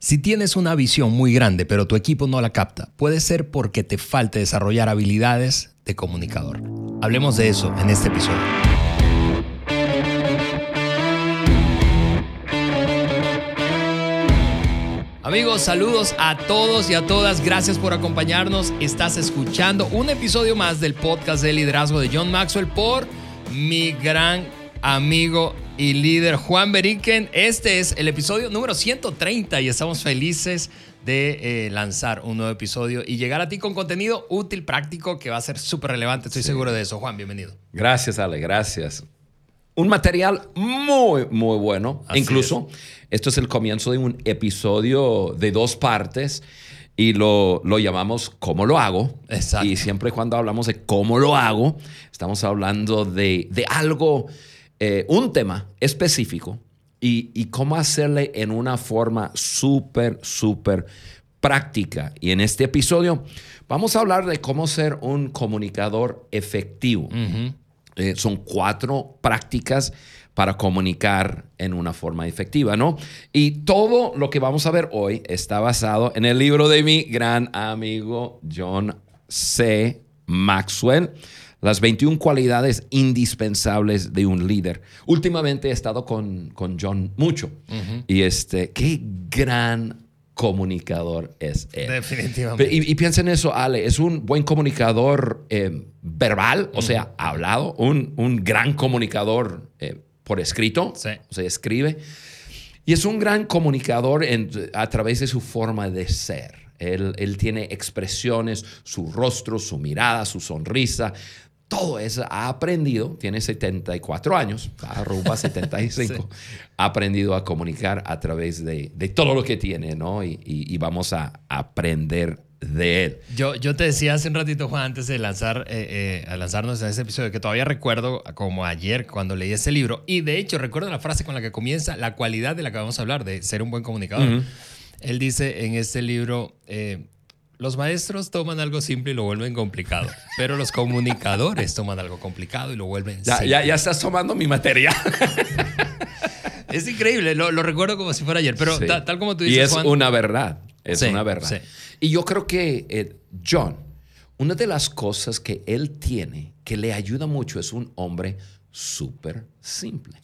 Si tienes una visión muy grande pero tu equipo no la capta, puede ser porque te falte desarrollar habilidades de comunicador. Hablemos de eso en este episodio. Amigos, saludos a todos y a todas. Gracias por acompañarnos. Estás escuchando un episodio más del podcast de liderazgo de John Maxwell por mi gran amigo y líder Juan Beriken. Este es el episodio número 130 y estamos felices de eh, lanzar un nuevo episodio y llegar a ti con contenido útil, práctico, que va a ser súper relevante. Estoy seguro de eso. Juan, bienvenido. Gracias, Ale, gracias. Un material muy, muy bueno. Incluso, esto es el comienzo de un episodio de dos partes y lo, lo, llamamos ¿Cómo lo hago? Exacto. Y siempre cuando hablamos de cómo lo hago, estamos hablando de, de algo eh, un tema específico y, cómo hacerle en una forma súper, súper práctica. Y en este episodio vamos a hablar de cómo ser un comunicador efectivo. Eh, son cuatro prácticas para comunicar en una forma efectiva, ¿no? Y todo lo que vamos a ver hoy está basado en el libro de mi gran amigo John C. Maxwell las 21 cualidades indispensables de un líder. Últimamente he estado con, con John mucho y este, qué gran comunicador es él. Definitivamente. Y, piensa en eso, Ale, es un buen comunicador eh, verbal, o sea, hablado, un, un gran comunicador eh, por escrito, sí. o sea, escribe. Y es un gran comunicador a través de su forma de ser. Él, él, tiene expresiones, su rostro, su mirada, su sonrisa, todo eso ha aprendido, tiene 74 años, arroba 75, ha aprendido a comunicar a través de, todo lo que tiene, ¿no? Y, vamos a aprender de él. Yo, yo te decía hace un ratito, Juan, antes de lanzar, eh, eh, a lanzarnos en ese episodio, que todavía recuerdo como ayer cuando leí ese libro, y de hecho recuerdo la frase con la que comienza la cualidad de la que vamos a hablar, de ser un buen comunicador. Él dice en este libro, eh, los maestros toman algo simple y lo vuelven complicado, pero los comunicadores toman algo complicado y lo vuelven ya, ya, ya, estás tomando mi material. es increíble, lo, recuerdo como si fuera ayer, pero tal, como tú dices. Y es una verdad, es una verdad. Y yo creo que eh, John, una de las cosas que él tiene que le ayuda mucho es un hombre súper simple.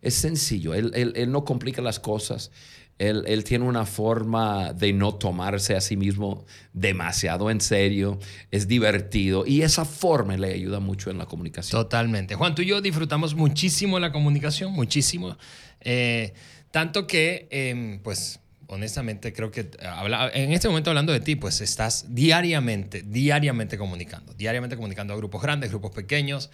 Es sencillo, él, él no complica las cosas. Él, tiene una forma de no tomarse a sí mismo demasiado en serio, es divertido y esa forma le ayuda mucho en la comunicación. Totalmente. Juan, tú y yo disfrutamos muchísimo la comunicación, muchísimo. Eh, tanto que, em, pues, honestamente creo que en este momento hablando de ti, pues estás diariamente, diariamente comunicando, diariamente comunicando a grupos grandes, grupos pequeños.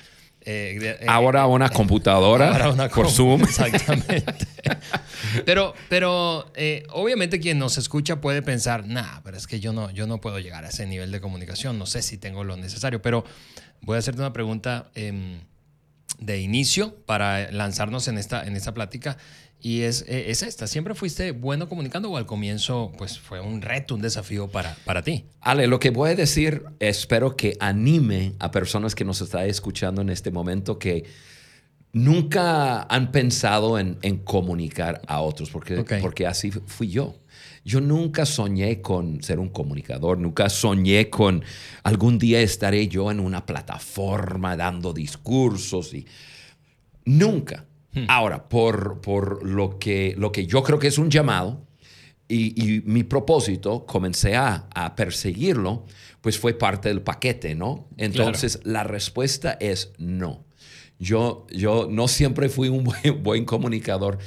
Eh, eh, ahora una computadora ahora una por Zoom. Exactamente. Pero pero eh, obviamente quien nos escucha puede pensar, nah, pero es que yo no, yo no puedo llegar a ese nivel de comunicación, no sé si tengo lo necesario, pero voy a hacerte una pregunta em, de inicio para lanzarnos en esta, en esta plática. Y es, eh, es, esta, ¿siempre fuiste bueno comunicando o al comienzo pues fue un reto, un desafío para, para ti? Ale, lo que voy a decir, espero que anime a personas que nos están escuchando en este momento que nunca han pensado en, en comunicar a otros, porque, porque así fui yo. Yo nunca soñé con ser un comunicador, nunca soñé con algún día estaré yo en una plataforma dando discursos y nunca. Hmm. Ahora, por, por lo, que, lo que yo creo que es un llamado y, mi propósito, comencé a, perseguirlo, pues fue parte del paquete, ¿no? Entonces, la respuesta es no. Yo, yo no siempre fui un buen, comunicador.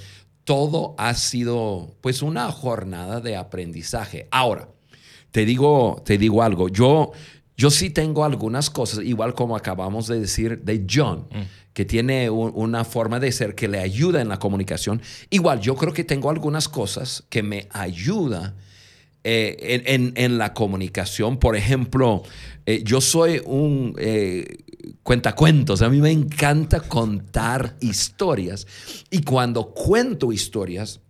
Todo ha sido, pues, una jornada de aprendizaje. Ahora, te digo, te digo algo. Yo, yo sí tengo algunas cosas, igual como acabamos de decir de John, mm. que tiene una forma de ser que le ayuda en la comunicación. Igual, yo creo que tengo algunas cosas que me ayudan eh, en, la comunicación. Por ejemplo, eh, yo soy un eh, cuentacuentos. A mí me encanta contar historias. Y cuando cuento historias,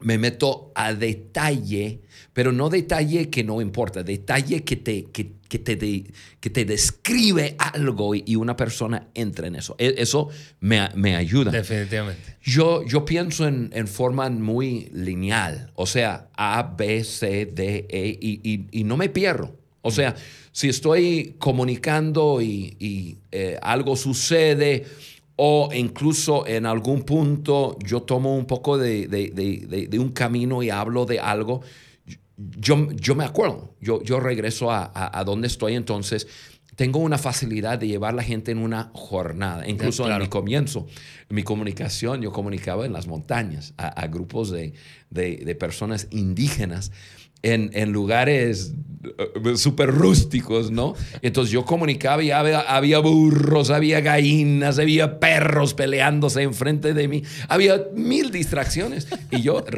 me meto a detalle, pero no detalle que no importa, detalle que te, que, te, que te describe algo y una persona entra en eso. E, eso me, me ayuda. Definitivamente. Yo, yo pienso en, en, forma muy lineal, o sea, A, B, C, D, E, y, y, no me pierdo. O sea, si estoy comunicando y, y eh, algo sucede, o incluso en algún punto yo tomo un poco de, de, un camino y hablo de algo, yo, yo me acuerdo, yo, yo regreso a, a, donde estoy entonces. Tengo una facilidad de llevar a la gente en una jornada. Incluso en mi comienzo, en mi comunicación, yo comunicaba en las montañas a, grupos de, de personas indígenas en, lugares eh, súper rústicos, ¿no? Entonces yo comunicaba y había, burros, había gallinas, había perros peleándose enfrente de mí, había mil distracciones y yo...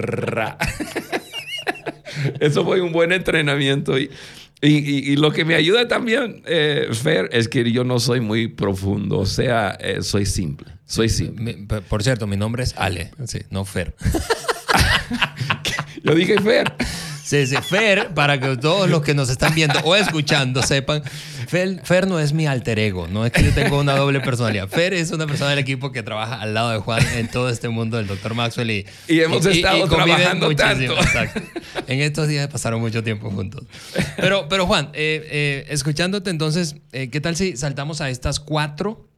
Eso fue un buen entrenamiento y, y, lo que me ayuda también, eh, Fer, es que yo no soy muy profundo, o sea, eh, soy simple, soy simple. por cierto, mi nombre es Ale, sí, no Fer. yo dije Fer. Fer, para que todos los que nos están viendo o escuchando sepan, Fer, no es mi alter ego, no es que yo tenga una doble personalidad. Fer es una persona del equipo que trabaja al lado de Juan en todo este mundo del Dr. Maxwell y, y hemos estado trabajando tanto. Exacto. En estos días pasaron mucho tiempo juntos. Pero, pero Juan, eh, eh, escuchándote entonces, eh, ¿qué tal si saltamos a estas cuatro,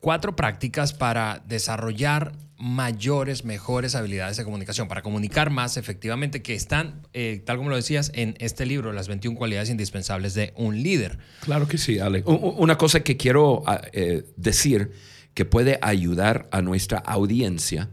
cuatro prácticas para desarrollar mayores, mejores habilidades de comunicación, para comunicar más efectivamente, que están, eh, tal como lo decías, en este libro, Las 21 cualidades indispensables de un líder. Claro que sí, Ale. Una cosa que quiero ah, eh, decir que puede ayudar a nuestra audiencia.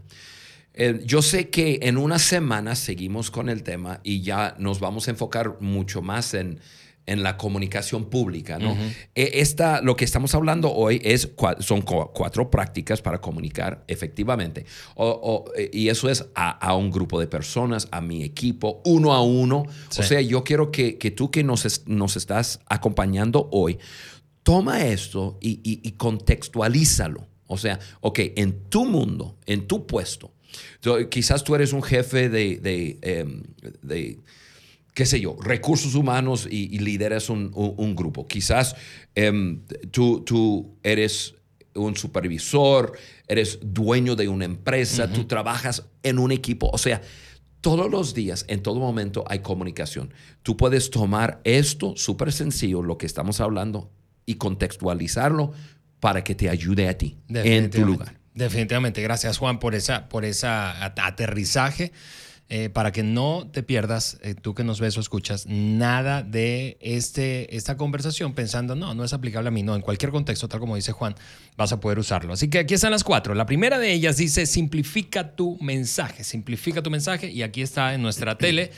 Eh, yo sé que en una semana seguimos con el tema y ya nos vamos a enfocar mucho más en en la comunicación pública. ¿no? E, esta, lo que estamos hablando hoy es, son cuatro prácticas para comunicar efectivamente. E, y eso es a, un grupo de personas, a mi equipo, uno a uno. O sea, yo quiero que, tú que nos, nos estás acompañando hoy, toma esto y, contextualízalo. O sea, ok, en tu mundo, en tu puesto, quizás tú eres un jefe de, de em, qué sé yo, recursos humanos y, lideras un, grupo. Quizás em, tú, tú, eres un supervisor, eres dueño de una empresa, tú trabajas en un equipo. O sea, todos los días, en todo momento hay comunicación. Tú puedes tomar esto súper sencillo, lo que estamos hablando, y contextualizarlo para que te ayude a ti en tu lugar. Definitivamente. Gracias, Juan, por esa, por esa aterrizaje. Eh, para que no te pierdas, eh, tú que nos ves o escuchas, nada de este, esta conversación pensando, no, no es aplicable a mí, no, en cualquier contexto, tal como dice Juan, vas a poder usarlo. Así que aquí están las cuatro. La primera de ellas dice, simplifica tu mensaje, simplifica tu mensaje y aquí está en nuestra tele.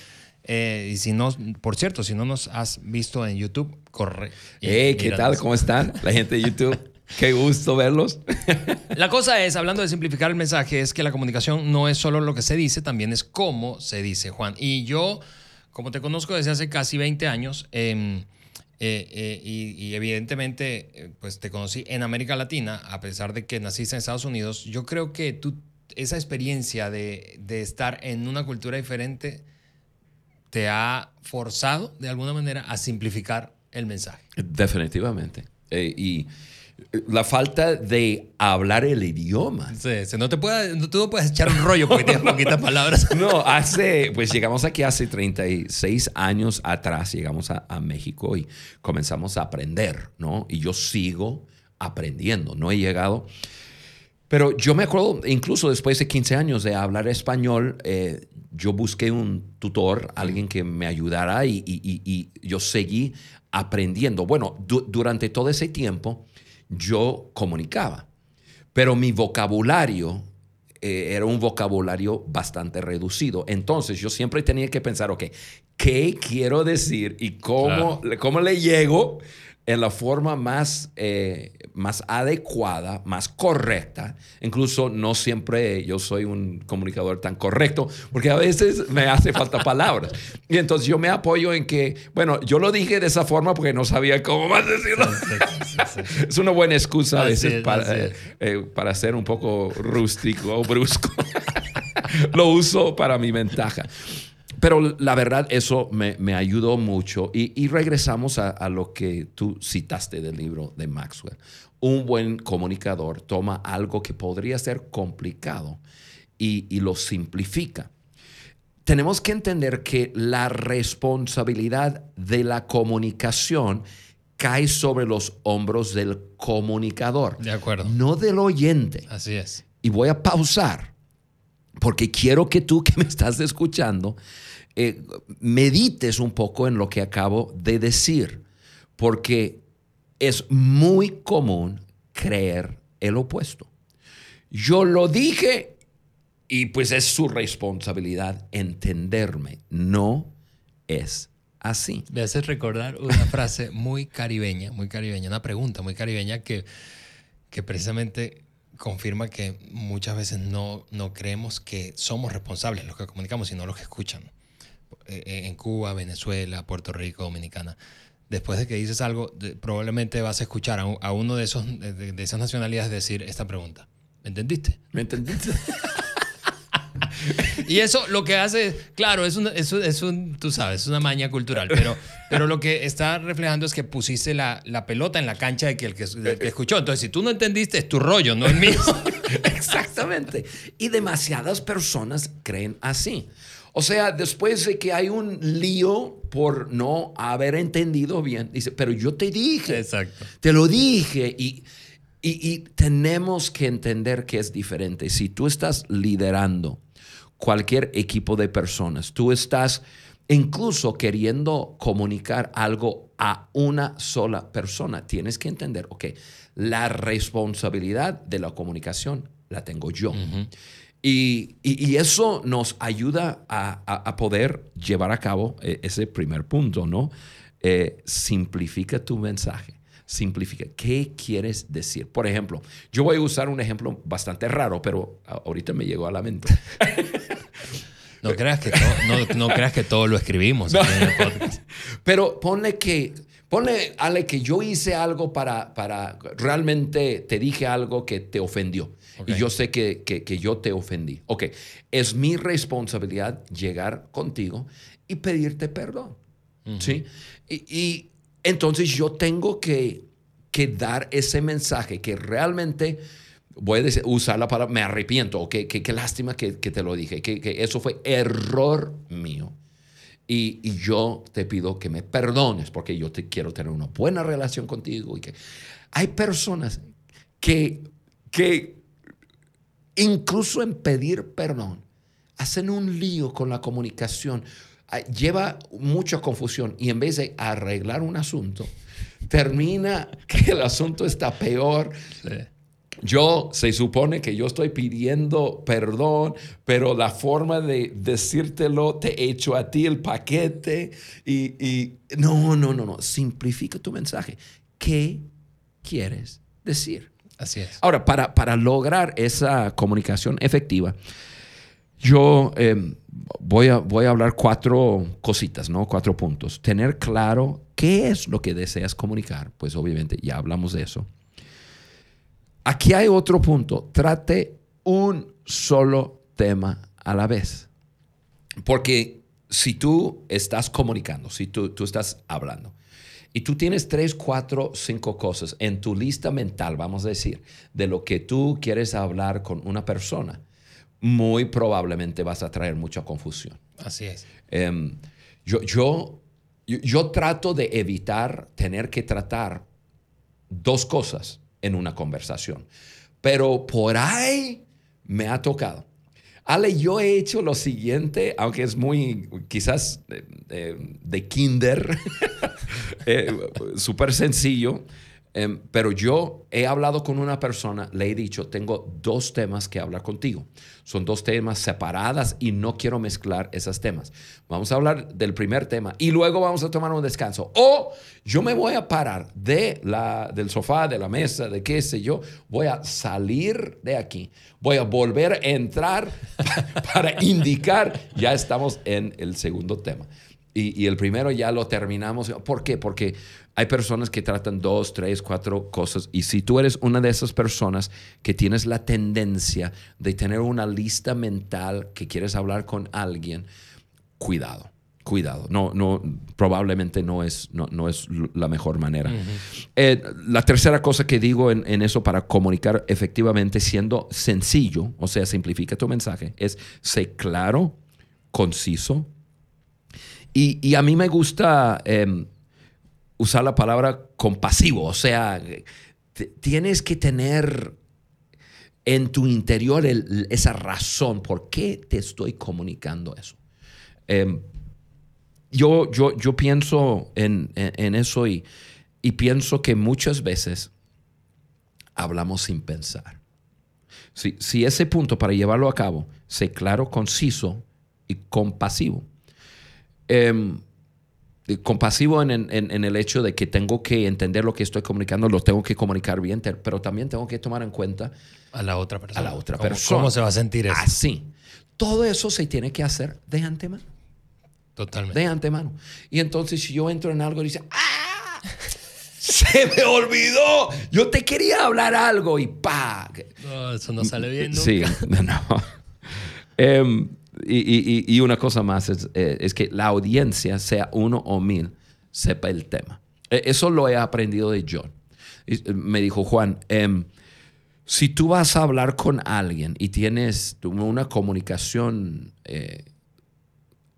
Eh, y si no, por cierto, si no nos has visto en YouTube, corre. Hey, ¿qué tal? ¿Cómo están? La gente de YouTube. Qué gusto verlos. La cosa es, hablando de simplificar el mensaje, es que la comunicación no es solo lo que se dice, también es cómo se dice, Juan. Y yo, como te conozco desde hace casi 20 años, em, eh, eh, y, evidentemente, eh, pues te conocí en América Latina, a pesar de que naciste en Estados Unidos, yo creo que tú, esa experiencia de, de estar en una cultura diferente te ha forzado de alguna manera a simplificar el mensaje. Definitivamente. y la falta de hablar el idioma. Sí, no te puede, tú no puedes echar un rollo porque tienes poquitas palabras. No, hace, pues llegamos aquí hace 36 años atrás, llegamos a, México y comenzamos a aprender, ¿no? Y yo sigo aprendiendo, no he llegado. Pero yo me acuerdo, incluso después de 15 años de hablar español, eh, yo busqué un tutor, alguien que me ayudara y, y, yo seguí aprendiendo. Bueno, durante todo ese tiempo, yo comunicaba, pero mi vocabulario eh, era un vocabulario bastante reducido. Entonces yo siempre tenía que pensar, ok, ¿qué quiero decir y cómo, cómo le llego en la forma más, eh, más adecuada, más correcta. Incluso no siempre yo soy un comunicador tan correcto, porque a veces me hace falta palabras. Y entonces yo me apoyo en que, bueno, yo lo dije de esa forma porque no sabía cómo más decirlo. es una buena excusa a veces para, eh, eh, para ser un poco rústico o brusco. lo uso para mi ventaja. Pero la verdad, eso me, ayudó mucho. Y, regresamos a, lo que tú citaste del libro de Maxwell. Un buen comunicador toma algo que podría ser complicado y, y lo simplifica. Tenemos que entender que la responsabilidad de la comunicación cae sobre los hombros del comunicador. De acuerdo. No del oyente. Así es. Y voy a pausar porque quiero que tú que me estás escuchando eh, medites un poco en lo que acabo de decir, porque es muy común creer el opuesto. Yo lo dije y pues es su responsabilidad entenderme. No es así. Me haces recordar una frase muy caribeña, muy caribeña, una pregunta muy caribeña que, que precisamente confirma que muchas veces no, no creemos que somos responsables los que comunicamos, sino los que escuchan. Eh, eh, en Cuba, Venezuela, Puerto Rico, Dominicana. Después de que dices algo, probablemente vas a escuchar a, uno de, esos, de, esas nacionalidades decir esta pregunta. ¿Me entendiste? ¿Me entendiste? y eso lo que hace, claro, es un, es un, tú sabes, es una maña cultural, pero, pero lo que está reflejando es que pusiste la, la pelota en la cancha de que el que, que, escuchó. Entonces, si tú no entendiste, es tu rollo, no el mío. Exactamente. Y demasiadas personas creen así. O sea, después de que hay un lío por no haber entendido bien, dice, pero yo te dije, Exacto. te lo dije y, y, tenemos que entender que es diferente. Si tú estás liderando cualquier equipo de personas, tú estás incluso queriendo comunicar algo a una sola persona, tienes que entender, ok, la responsabilidad de la comunicación la tengo yo. Y, eso nos ayuda a, poder llevar a cabo eh, ese primer punto, ¿no? Eh, simplifica tu mensaje. Simplifica. ¿Qué quieres decir? Por ejemplo, yo voy a usar un ejemplo bastante raro, pero ahorita me llegó a la mente. No creas que, todo, no, creas que todo lo escribimos Pero ponle que, ponle, Ale, que yo hice algo para, para, realmente te dije algo que te ofendió. Y yo sé que, que, yo te ofendí. Ok, es mi responsabilidad llegar contigo y pedirte perdón. ¿Sí? Y, entonces yo tengo que, que, dar ese mensaje que realmente, voy a usar la palabra, me arrepiento, o que, qué lástima que, te lo dije, que, eso fue error mío. Y, y, yo te pido que me perdones porque yo te quiero tener una buena relación contigo. Y que hay personas que, que incluso en pedir perdón, hacen un lío con la comunicación, ah, lleva mucha confusión y en vez de arreglar un asunto, termina que el asunto está peor. Yo se supone que yo estoy pidiendo perdón, pero la forma de decírtelo te he hecho a ti el paquete y, y no, no, no, no, simplifica tu mensaje. ¿Qué quieres decir? Ahora, para, para lograr esa comunicación efectiva, yo em, voy, a, voy a hablar cuatro cositas, ¿no? Cuatro puntos. Tener claro qué es lo que deseas comunicar, pues obviamente ya hablamos de eso. Aquí hay otro punto. Trate un solo tema a la vez. Porque si tú estás comunicando, si tú, tú estás hablando, y tú tienes tres, cuatro, cinco cosas en tu lista mental, vamos a decir, de lo que tú quieres hablar con una persona, muy probablemente vas a traer mucha confusión. Así es. Em, yo, yo, yo trato de evitar tener que tratar dos cosas en una conversación, pero por ahí me ha tocado. Ale, yo he hecho lo siguiente, aunque es muy, quizás de kinder, eh, súper sencillo. Em, pero yo he hablado con una persona, le he dicho, tengo dos temas que hablar contigo. Son dos temas separadas y no quiero mezclar esos temas. Vamos a hablar del primer tema y luego vamos a tomar un descanso. O yo me voy a parar de la, del sofá, de la mesa, de qué sé yo, voy a salir de aquí, voy a volver a entrar para indicar, ya estamos en el segundo tema. Y, el primero ya lo terminamos. ¿Por qué? Porque hay personas que tratan dos, tres, cuatro cosas. Y si tú eres una de esas personas que tienes la tendencia de tener una lista mental que quieres hablar con alguien, cuidado. Cuidado, no, no, probablemente no es, no, es la mejor manera. Eh, la tercera cosa que digo en, en, eso para comunicar efectivamente siendo sencillo, o sea, simplifica tu mensaje, es ser claro, conciso, y, a mí me gusta em, usar la palabra compasivo, o sea, tienes que tener en tu interior esa razón por qué te estoy comunicando eso. Em, yo, pienso en, eso y, y, pienso que muchas veces hablamos sin pensar. Si, si ese punto para llevarlo a cabo, sé claro, conciso y compasivo. Em, compasivo en, el hecho de que tengo que entender lo que estoy comunicando, lo tengo que comunicar bien, pero también tengo que tomar en cuenta a la otra persona. A la otra ¿Cómo, persona. ¿Cómo se va a sentir eso? Así. Todo eso se tiene que hacer de antemano. Totalmente. De antemano. Y entonces si yo entro en algo y dice, ¡ah! Se me olvidó. Yo te quería hablar algo y pa. No, eso no sale bien. Nunca. Sí, no. Em, y, una cosa más eh, es, que la audiencia, sea uno o mil, sepa el tema. E, eso lo he aprendido de John. Eh, me dijo Juan, em, si tú vas a hablar con alguien y tienes una comunicación eh,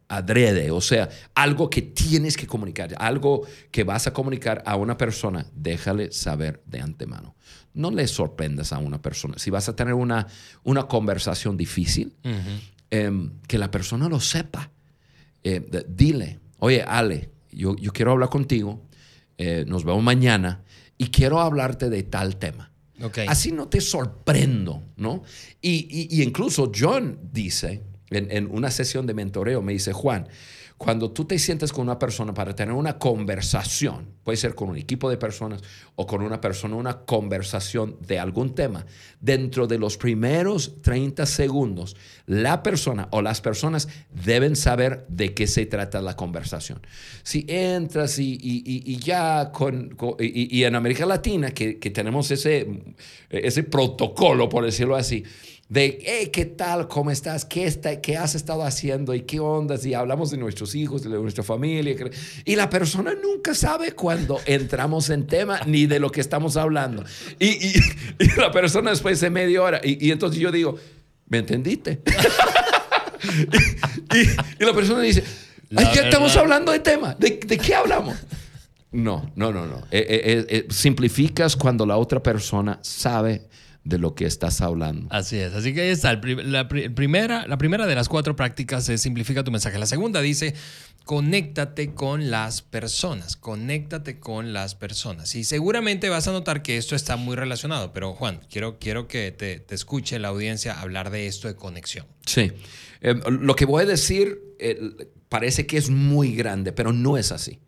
adrede, o sea, algo que tienes que comunicar, algo que vas a comunicar a una persona, déjale saber de antemano. No le sorprendas a una persona. Si vas a tener una, una conversación difícil, Em, que la persona lo sepa. Eh, dile, oye, Ale, yo, yo, quiero hablar contigo, eh, nos vemos mañana y quiero hablarte de tal tema. Así no te sorprendo, ¿no? Y, y, incluso John dice en, en, una sesión de mentoreo, me dice, Juan, cuando tú te sientes con una persona para tener una conversación, puede ser con un equipo de personas o con una persona, una conversación de algún tema, dentro de los primeros 30 segundos, la persona o las personas deben saber de qué se trata la conversación. Si entras y, ya con, y, en América Latina, que, que tenemos ese, ese protocolo, por decirlo así, de, ¿qué tal? ¿Cómo estás? ¿Qué, está, ¿Qué has estado haciendo? ¿Y qué ondas? Y hablamos de nuestros hijos, de nuestra familia. Y la persona nunca sabe cuando entramos en tema ni de lo que estamos hablando. Y, la persona después de media hora, y, entonces yo digo, ¿me entendiste? y, la persona dice, Ay, ya estamos hablando de tema. ¿De, qué hablamos? No, no, no, no. Eh, eh, eh, simplificas cuando la otra persona sabe de lo que estás hablando. Así es. Así que ahí está. La, primera, la primera de las cuatro prácticas es simplifica tu mensaje. La segunda dice, conéctate con las personas. Conéctate con las personas. Y seguramente vas a notar que esto está muy relacionado. Pero Juan, quiero, quiero que te, escuche la audiencia hablar de esto de conexión. Sí. Eh, lo que voy a decir eh, parece que es muy grande, pero no es así.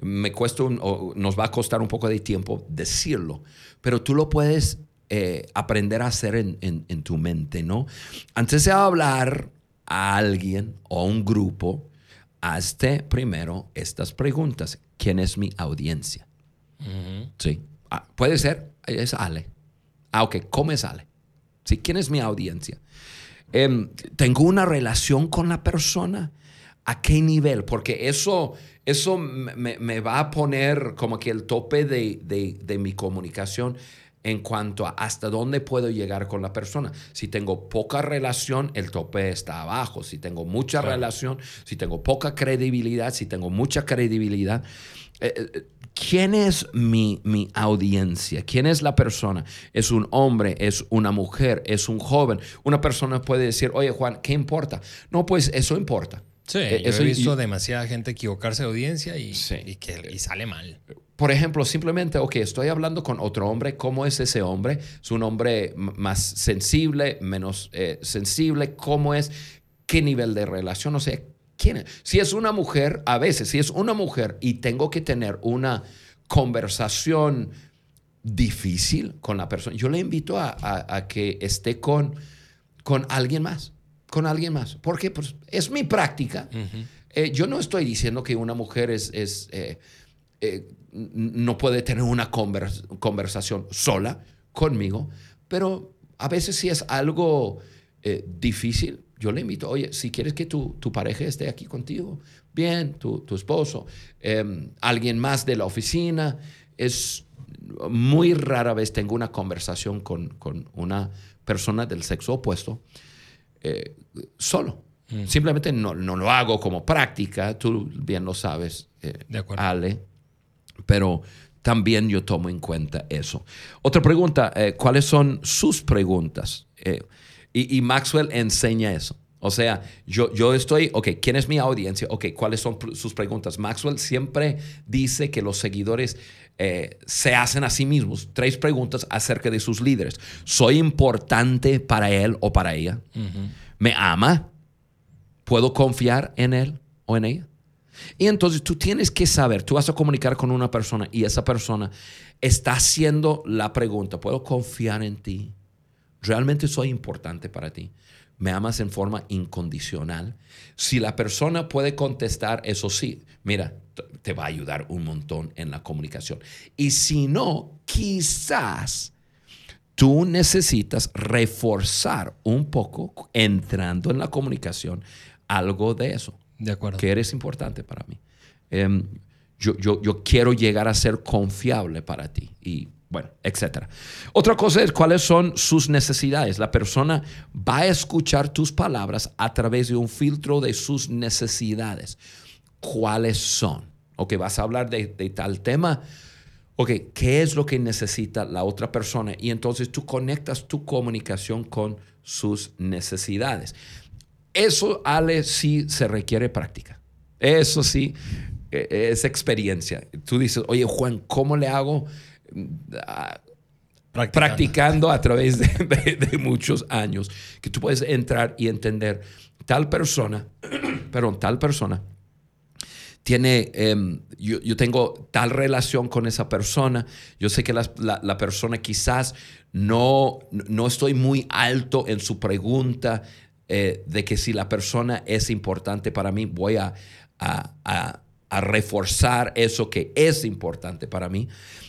Me cuesta, nos va a costar un poco de tiempo decirlo, pero tú lo puedes eh, aprender a hacer en, tu mente, ¿no? Antes de hablar a alguien o a un grupo, hazte primero estas preguntas. ¿Quién es mi audiencia? Sí. Ah, puede ser, es Ale. Ah, ok, ¿cómo es Ale? Sí, ¿quién es mi audiencia? Em, ¿Tengo una relación con la persona? ¿A qué nivel? Porque eso, eso me, va a poner como que el tope de, de mi comunicación en cuanto a hasta dónde puedo llegar con la persona. Si tengo poca relación, el tope está abajo. Si tengo mucha relación, si tengo poca credibilidad, si tengo mucha credibilidad. Eh, eh, ¿Quién es mi, mi, audiencia? ¿Quién es la persona? ¿Es un hombre? ¿Es una mujer? ¿Es un joven? Una persona puede decir, oye Juan, ¿qué importa? No, pues eso importa. Sí, eh, he visto demasiada gente equivocarse de audiencia y, que, y sale mal. Por ejemplo, simplemente, ok, estoy hablando con otro hombre, ¿cómo es ese hombre? ¿Es un hombre más sensible, menos eh, sensible? ¿Cómo es? ¿Qué nivel de relación? O sea, ¿quién es? Si es una mujer, a veces, si es una mujer y tengo que tener una conversación difícil con la persona, yo le invito a, que esté con, con alguien más con alguien más. Porque pues, es mi práctica. Eh, yo no estoy diciendo que una mujer es, es eh, eh, no puede tener una conversación sola conmigo, pero a veces si es algo difícil, yo le invito, oye, si quieres que tu, tu pareja esté aquí contigo, bien, tu, tu esposo, em, alguien más de la oficina, es muy rara vez tengo una conversación con, con una persona del sexo opuesto solo. Mm. Simplemente no, no, lo hago como práctica, tú bien lo sabes, eh, Ale, pero también yo tomo en cuenta eso. Otra pregunta, eh, ¿cuáles son sus preguntas? Eh, y, Maxwell enseña eso. O sea, yo, yo estoy, ok, ¿quién es mi audiencia? Ok, ¿cuáles son sus preguntas? Maxwell siempre dice que los seguidores se hacen a sí mismos tres preguntas acerca de sus líderes. ¿Soy importante para él o para ella? ¿Me ama? ¿Puedo confiar en él o en ella? Y entonces tú tienes que saber, tú vas a comunicar con una persona y esa persona está haciendo la pregunta, ¿puedo confiar en ti? ¿Realmente soy importante para ti? ¿Me amas en forma incondicional? Si la persona puede contestar eso sí, mira, te va a ayudar un montón en la comunicación. Y si no, quizás tú necesitas reforzar un poco entrando en la comunicación algo de eso. De acuerdo. Que eres importante para mí. Em, yo, yo, yo, quiero llegar a ser confiable para ti. Y bueno, etcétera. Otra cosa es cuáles son sus necesidades. La persona va a escuchar tus palabras a través de un filtro de sus necesidades. ¿Cuáles son? Ok, vas a hablar de, de tal tema. Ok, ¿qué es lo que necesita la otra persona? Y entonces tú conectas tu comunicación con sus necesidades. Eso, Ale, sí se requiere práctica. Eso sí e, es experiencia. Tú dices, oye, Juan, ¿cómo le hago? Ah, practicando. a través de, muchos años, que tú puedes entrar y entender tal persona, perdón, tal persona tiene, em, yo, tengo tal relación con esa persona, yo sé que la, la, persona quizás no, no estoy muy alto en su pregunta eh, de que si la persona es importante para mí, voy a, a, reforzar eso que es importante para mí.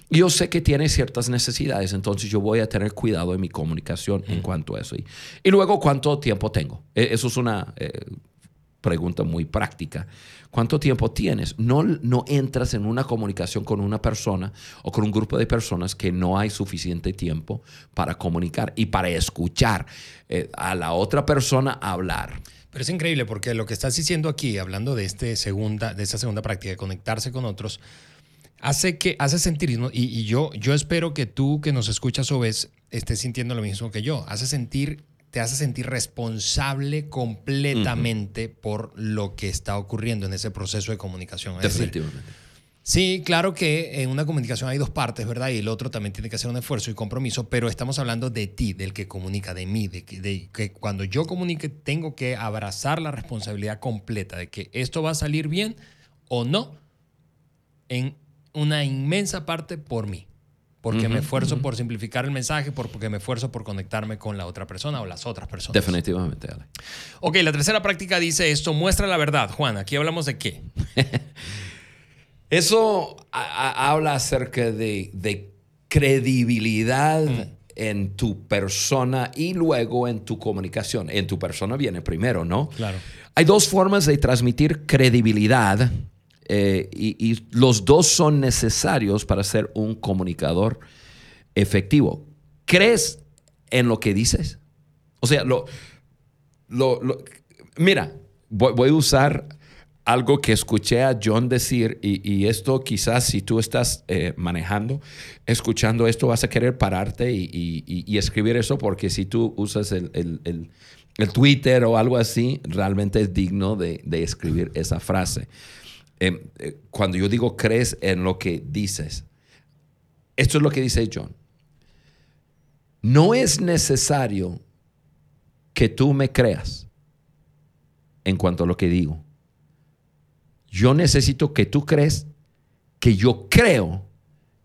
Yo sé que tiene ciertas necesidades, entonces yo voy a tener cuidado en mi comunicación en cuanto a eso. Y, y luego, ¿cuánto tiempo tengo? E, eso es una eh, pregunta muy práctica. ¿Cuánto tiempo tienes? No, no entras en una comunicación con una persona o con un grupo de personas que no hay suficiente tiempo para comunicar y para escuchar eh, a la otra persona hablar. Pero es increíble porque lo que estás diciendo aquí, hablando de, este segunda, de esta segunda práctica, de conectarse con otros, hace que hace sentir, y, yo, yo espero que tú que nos escuchas o ves estés sintiendo lo mismo que yo, hace sentir te hace sentir responsable completamente por lo que está ocurriendo en ese proceso de comunicación. Definitivamente. sí, claro que en una comunicación hay dos partes, ¿verdad? Y el otro también tiene que hacer un esfuerzo y compromiso, pero estamos hablando de ti, del que comunica, de mí, de que, de que cuando yo comunique tengo que abrazar la responsabilidad completa de que esto va a salir bien o no, en una inmensa parte por mí porque me esfuerzo por simplificar el mensaje, porque me esfuerzo por conectarme con la otra persona o las otras personas. Definitivamente, Ale. Ok, la tercera práctica dice esto, muestra la verdad. Juan, aquí hablamos de qué. Eso habla acerca de, credibilidad mm. en tu persona y luego en tu comunicación. En tu persona viene primero, ¿no? Claro. Hay dos formas de transmitir credibilidad eh, y, los dos son necesarios para ser un comunicador efectivo. ¿Crees en lo que dices? O sea, lo, lo, mira, voy, a usar algo que escuché a John decir, y, esto quizás si tú estás eh, manejando, escuchando esto, vas a querer pararte y, escribir eso, porque si tú usas el, el, Twitter o algo así, realmente es digno de, de escribir esa frase. Em, eh, cuando yo digo crees en lo que dices, esto es lo que dice John. No es necesario que tú me creas en cuanto a lo que digo. Yo necesito que tú crees que yo creo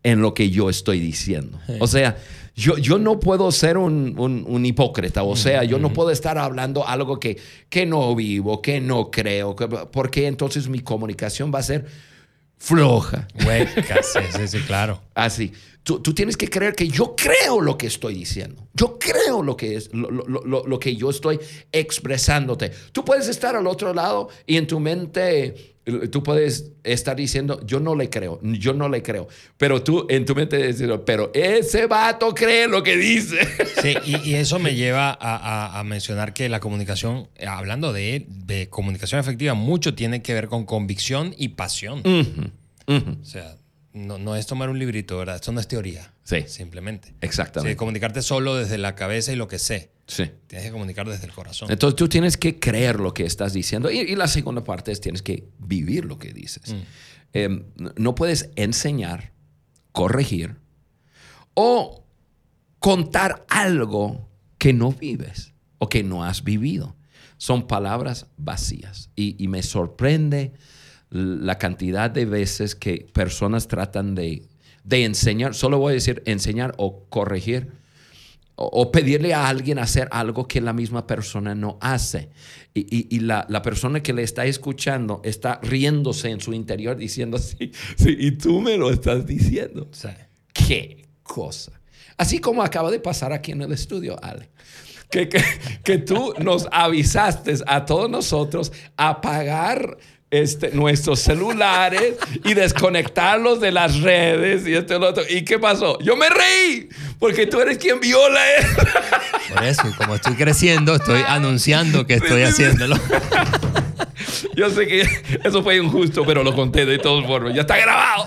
en lo que yo estoy diciendo. O sea, yo, yo no puedo ser un, un, hipócrita, o sea, yo no puedo estar hablando algo que, que no vivo, que no creo, porque entonces mi comunicación va a ser floja. Hueca, sí, sí, sí, claro. Así. Tú, tú, tienes que creer que yo creo lo que estoy diciendo. Yo creo lo que es lo, lo, lo, que yo estoy expresándote. Tú puedes estar al otro lado y en tu mente tú puedes estar diciendo, yo no le creo, yo no le creo. Pero tú en tu mente dices, pero ese vato cree lo que dice. Sí, y, y eso me lleva a, a, mencionar que la comunicación, hablando de, de, comunicación efectiva, mucho tiene que ver con convicción y pasión. O sea, no, no, es tomar un librito, ¿verdad? Esto no es teoría. Sí. Simplemente. Exactamente. Sí, comunicarte solo desde la cabeza y lo que sé. Sí. Tienes que comunicar desde el corazón. Entonces tú tienes que creer lo que estás diciendo. Y, la segunda parte es tienes que vivir lo que dices. Mm. Em, no puedes enseñar, corregir o contar algo que no vives o que no has vivido. Son palabras vacías. Y, y me sorprende la cantidad de veces que personas tratan de, enseñar, solo voy a decir enseñar o corregir, o, pedirle a alguien hacer algo que la misma persona no hace. Y, la, persona que le está escuchando está riéndose en su interior diciendo, sí, sí, y tú me lo estás diciendo. ¿Qué cosa? Así como acaba de pasar aquí en el estudio, Ale. Que, que, que tú nos avisaste a todos nosotros a pagar este, nuestros celulares y desconectarlos de las redes y esto y lo otro. ¿Y qué pasó? Yo me reí porque tú eres quien viola eso. Por eso, como estoy creciendo, estoy anunciando que estoy haciéndolo. Yo sé que eso fue injusto, pero lo conté de todos modos. Ya está grabado.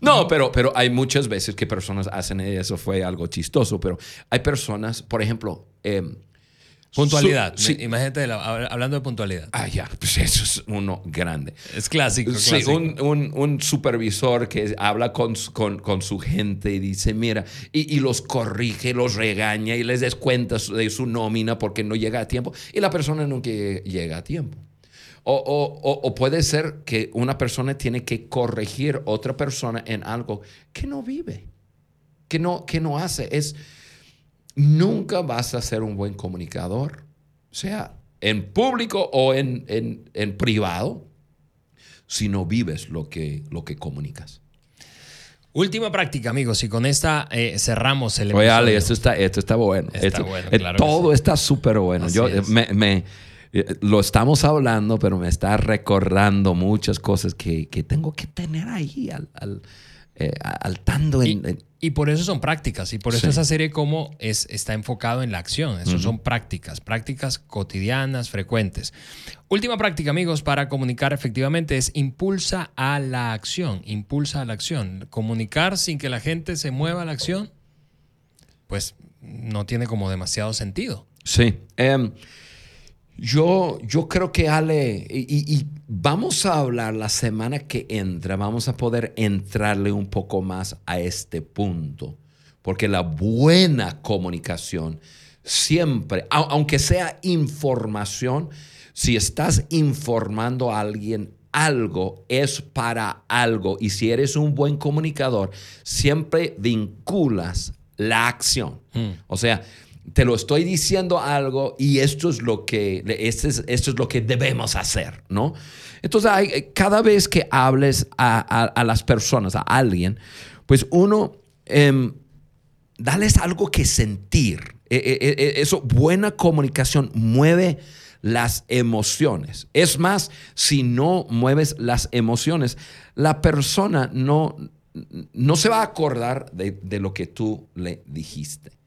No, pero, pero hay muchas veces que personas hacen eso. Fue algo chistoso, pero hay personas, por ejemplo, eh, Puntualidad. Imagínate hablando de puntualidad. Ah, ya. Pues eso es uno grande. Es clásico. Sí, Un, supervisor que habla con, con, su gente y dice, mira, y, los corrige, los regaña y les descuenta de su nómina porque no llega a tiempo. Y la persona nunca llega a tiempo. O, o, puede ser que una persona tiene que corregir a otra persona en algo que no vive, que no, que no hace. Es nunca vas a ser un buen comunicador, sea en público o en, en, privado, si no vives lo que, lo que comunicas. Última práctica, amigos, y con esta eh, cerramos el episodio. Oye, Ale, esto está, esto está bueno. Está bueno eh, todo está súper bueno. Yo me, eh, lo estamos hablando, pero me está recordando muchas cosas que, tengo que tener ahí al, al, en, y por eso son prácticas, y por eso esa serie como es, está enfocado en la acción. Eso son prácticas, prácticas cotidianas, frecuentes. Última práctica, amigos, para comunicar efectivamente es impulsa a la acción, impulsa a la acción. Comunicar sin que la gente se mueva a la acción, pues no tiene como demasiado sentido. Sí. Em, yo, yo creo que Ale, y, vamos a hablar la semana que entra, vamos a poder entrarle un poco más a este punto, porque la buena comunicación siempre, aunque sea información, si estás informando a alguien algo, es para algo, y si eres un buen comunicador, siempre vinculas la acción. Hmm. O sea, te lo estoy diciendo algo y esto es lo que, esto es, esto es lo que debemos hacer, ¿no? Entonces, hay, cada vez que hables a, las personas, a alguien, pues uno, eh, dales algo que sentir. E, e, e, eso, buena comunicación mueve las emociones. Es más, si no mueves las emociones, la persona no, no se va a acordar de lo que tú le dijiste.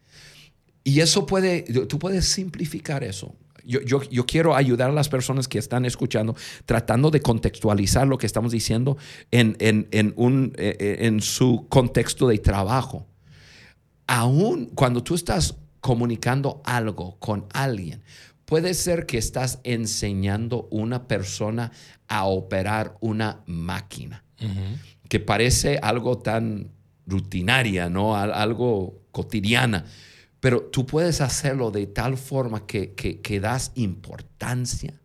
Y eso puede, tú puedes simplificar eso. Yo, yo, quiero ayudar a las personas que están escuchando, tratando de contextualizar lo que estamos diciendo en, en, en, un, eh, eh, en su contexto de trabajo. Aún cuando tú estás comunicando algo con alguien, puede ser que estás enseñando a una persona a operar una máquina, que parece algo tan rutinaria, ¿no? Algo cotidiana pero tú puedes hacerlo de tal forma que, que, das importancia,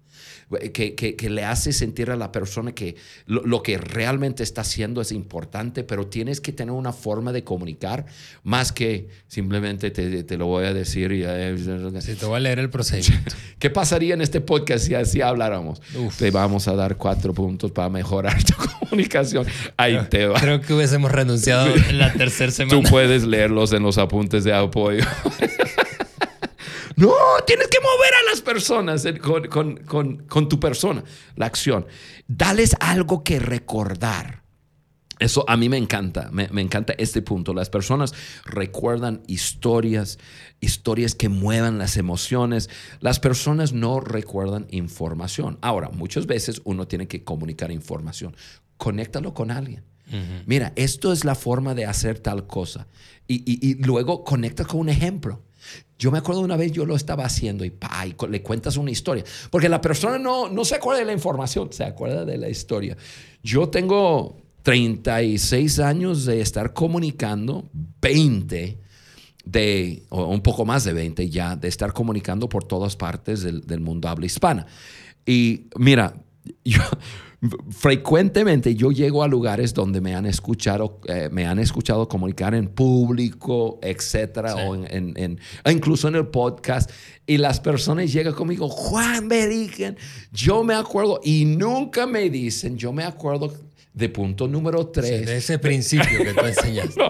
que, que, le hace sentir a la persona que lo, que realmente está haciendo es importante, pero tienes que tener una forma de comunicar más que simplemente te, te lo voy a decir y... Sí, te voy a leer el procedimiento. ¿Qué pasaría en este podcast si así habláramos? Te vamos a dar cuatro puntos para mejorar tu comunicación. Ahí te va. Creo que hubiésemos renunciado en la tercera semana. Tú puedes leerlos en los apuntes de apoyo. No, tienes que mover a las personas con, tu persona, la acción. Dales algo que recordar. Eso a mí me encanta, me, encanta este punto. Las personas recuerdan historias, historias que muevan las emociones. Las personas no recuerdan información. Ahora, muchas veces uno tiene que comunicar información. Conéctalo con alguien. Mira, esto es la forma de hacer tal cosa. Y, y luego conecta con un ejemplo. Yo me acuerdo una vez yo lo estaba haciendo y, pa, y le cuentas una historia. Porque la persona no, no se acuerda de la información, se acuerda de la historia. Yo tengo 36 años de estar comunicando, 20 de, o un poco más de 20 ya, de estar comunicando por todas partes del, del mundo habla hispana. Y mira, yo frecuentemente yo llego a lugares donde me han escuchado, eh, me han escuchado comunicar en público, etcétera, o en, incluso en el podcast, y las personas llegan conmigo, Juan Beriken, yo me acuerdo, y nunca me dicen, yo me acuerdo de punto número tres. de ese principio que tú enseñaste.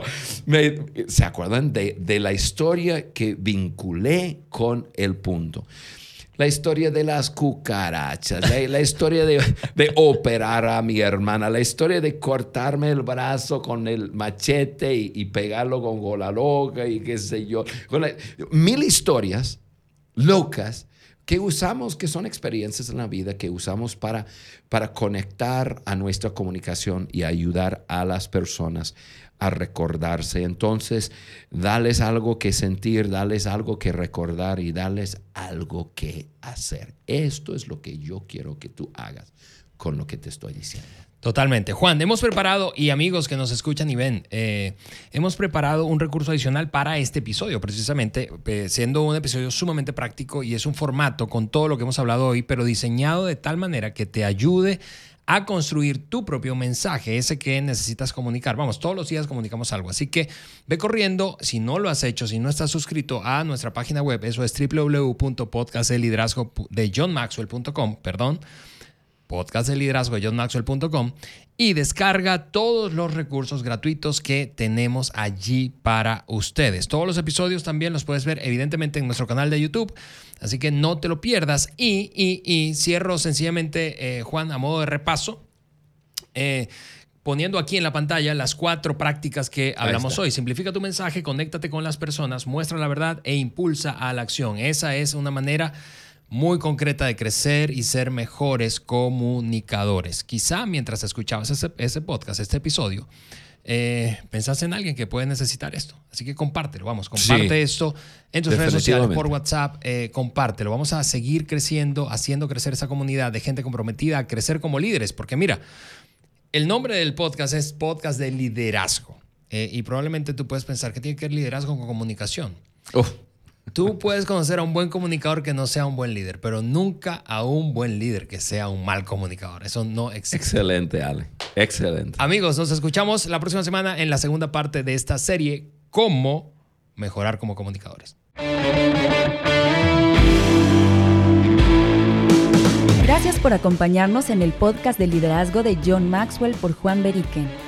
¿Se acuerdan de, de la historia que vinculé con el punto? La historia de las cucarachas, la, historia de, operar a mi hermana, la historia de cortarme el brazo con el machete y, pegarlo con gola loca y qué sé yo. mil historias locas que usamos, que son experiencias en la vida, que usamos para, para conectar a nuestra comunicación y ayudar a las personas a recordarse. Entonces, dales algo que sentir, dales algo que recordar y dales algo que hacer. Esto es lo que yo quiero que tú hagas con lo que te estoy diciendo. Totalmente. Juan, hemos preparado, y amigos que nos escuchan y ven, eh, hemos preparado un recurso adicional para este episodio, precisamente, eh, siendo un episodio sumamente práctico y es un formato con todo lo que hemos hablado hoy, pero diseñado de tal manera que te ayude a construir tu propio mensaje, ese que necesitas comunicar. Vamos, todos los días comunicamos algo. Así que ve corriendo, si no lo has hecho, si no estás suscrito a nuestra página web, eso es www.podcasteliderazgo de perdón podcast de y descarga todos los recursos gratuitos que tenemos allí para ustedes. Todos los episodios también los puedes ver evidentemente en nuestro canal de YouTube, así que no te lo pierdas. Y, y, cierro sencillamente, eh, Juan, a modo de repaso. Eh, poniendo aquí en la pantalla las cuatro prácticas que hablamos hoy. Simplifica tu mensaje, conéctate con las personas, muestra la verdad e impulsa a la acción. Esa es una manera muy concreta de crecer y ser mejores comunicadores. Quizá mientras escuchabas ese, podcast, este episodio, eh, pensaste en alguien que puede necesitar esto. Así que compártelo, vamos, comparte esto en tus redes sociales, por WhatsApp, eh, compártelo. Vamos a seguir creciendo, haciendo crecer esa comunidad de gente comprometida a crecer como líderes, porque mira, el nombre del podcast es Podcast de Liderazgo. Eh, y probablemente tú puedes pensar que tiene que ver liderazgo con comunicación. Tú puedes conocer a un buen comunicador que no sea un buen líder, pero nunca a un buen líder que sea un mal comunicador. Eso no existe. Excelente, Ale. Excelente. Amigos, nos escuchamos la próxima semana en la segunda parte de esta serie, cómo mejorar como comunicadores. Gracias por acompañarnos en el podcast de liderazgo de John Maxwell por Juan Beriken.